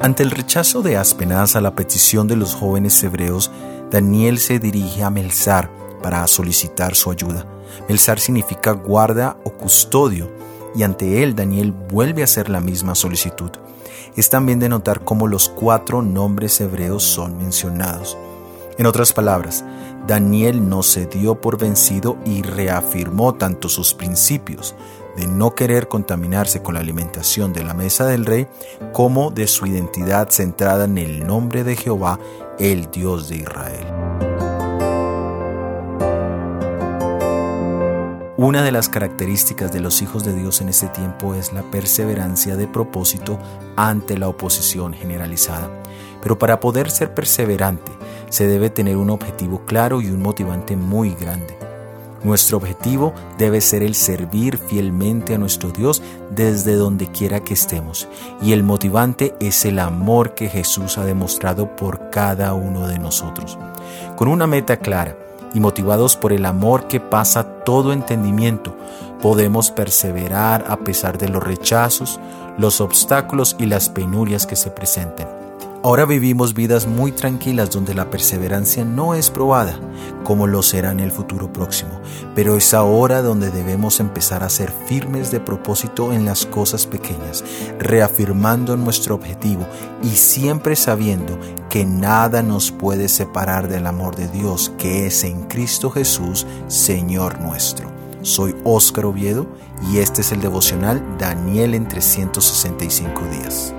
Ante el rechazo de Aspenaz a la petición de los jóvenes hebreos, Daniel se dirige a Melzar para solicitar su ayuda. Melzar significa guarda o custodio, y ante él Daniel vuelve a hacer la misma solicitud. Es también de notar cómo los cuatro nombres hebreos son mencionados. En otras palabras, Daniel no se dio por vencido y reafirmó tanto sus principios de no querer contaminarse con la alimentación de la mesa del rey, como de su identidad centrada en el nombre de Jehová, el Dios de Israel. Una de las características de los hijos de Dios en este tiempo es la perseverancia de propósito ante la oposición generalizada. Pero para poder ser perseverante, se debe tener un objetivo claro y un motivante muy grande. Nuestro objetivo debe ser el servir fielmente a nuestro Dios desde donde quiera que estemos. Y el motivante es el amor que Jesús ha demostrado por cada uno de nosotros. Con una meta clara y motivados por el amor que pasa todo entendimiento, podemos perseverar a pesar de los rechazos, los obstáculos y las penurias que se presenten. Ahora vivimos vidas muy tranquilas donde la perseverancia no es probada, como lo será en el futuro próximo, pero es ahora donde debemos empezar a ser firmes de propósito en las cosas pequeñas, reafirmando nuestro objetivo y siempre sabiendo que nada nos puede separar del amor de Dios que es en Cristo Jesús, Señor nuestro. Soy Óscar Oviedo y este es el devocional Daniel en 365 días.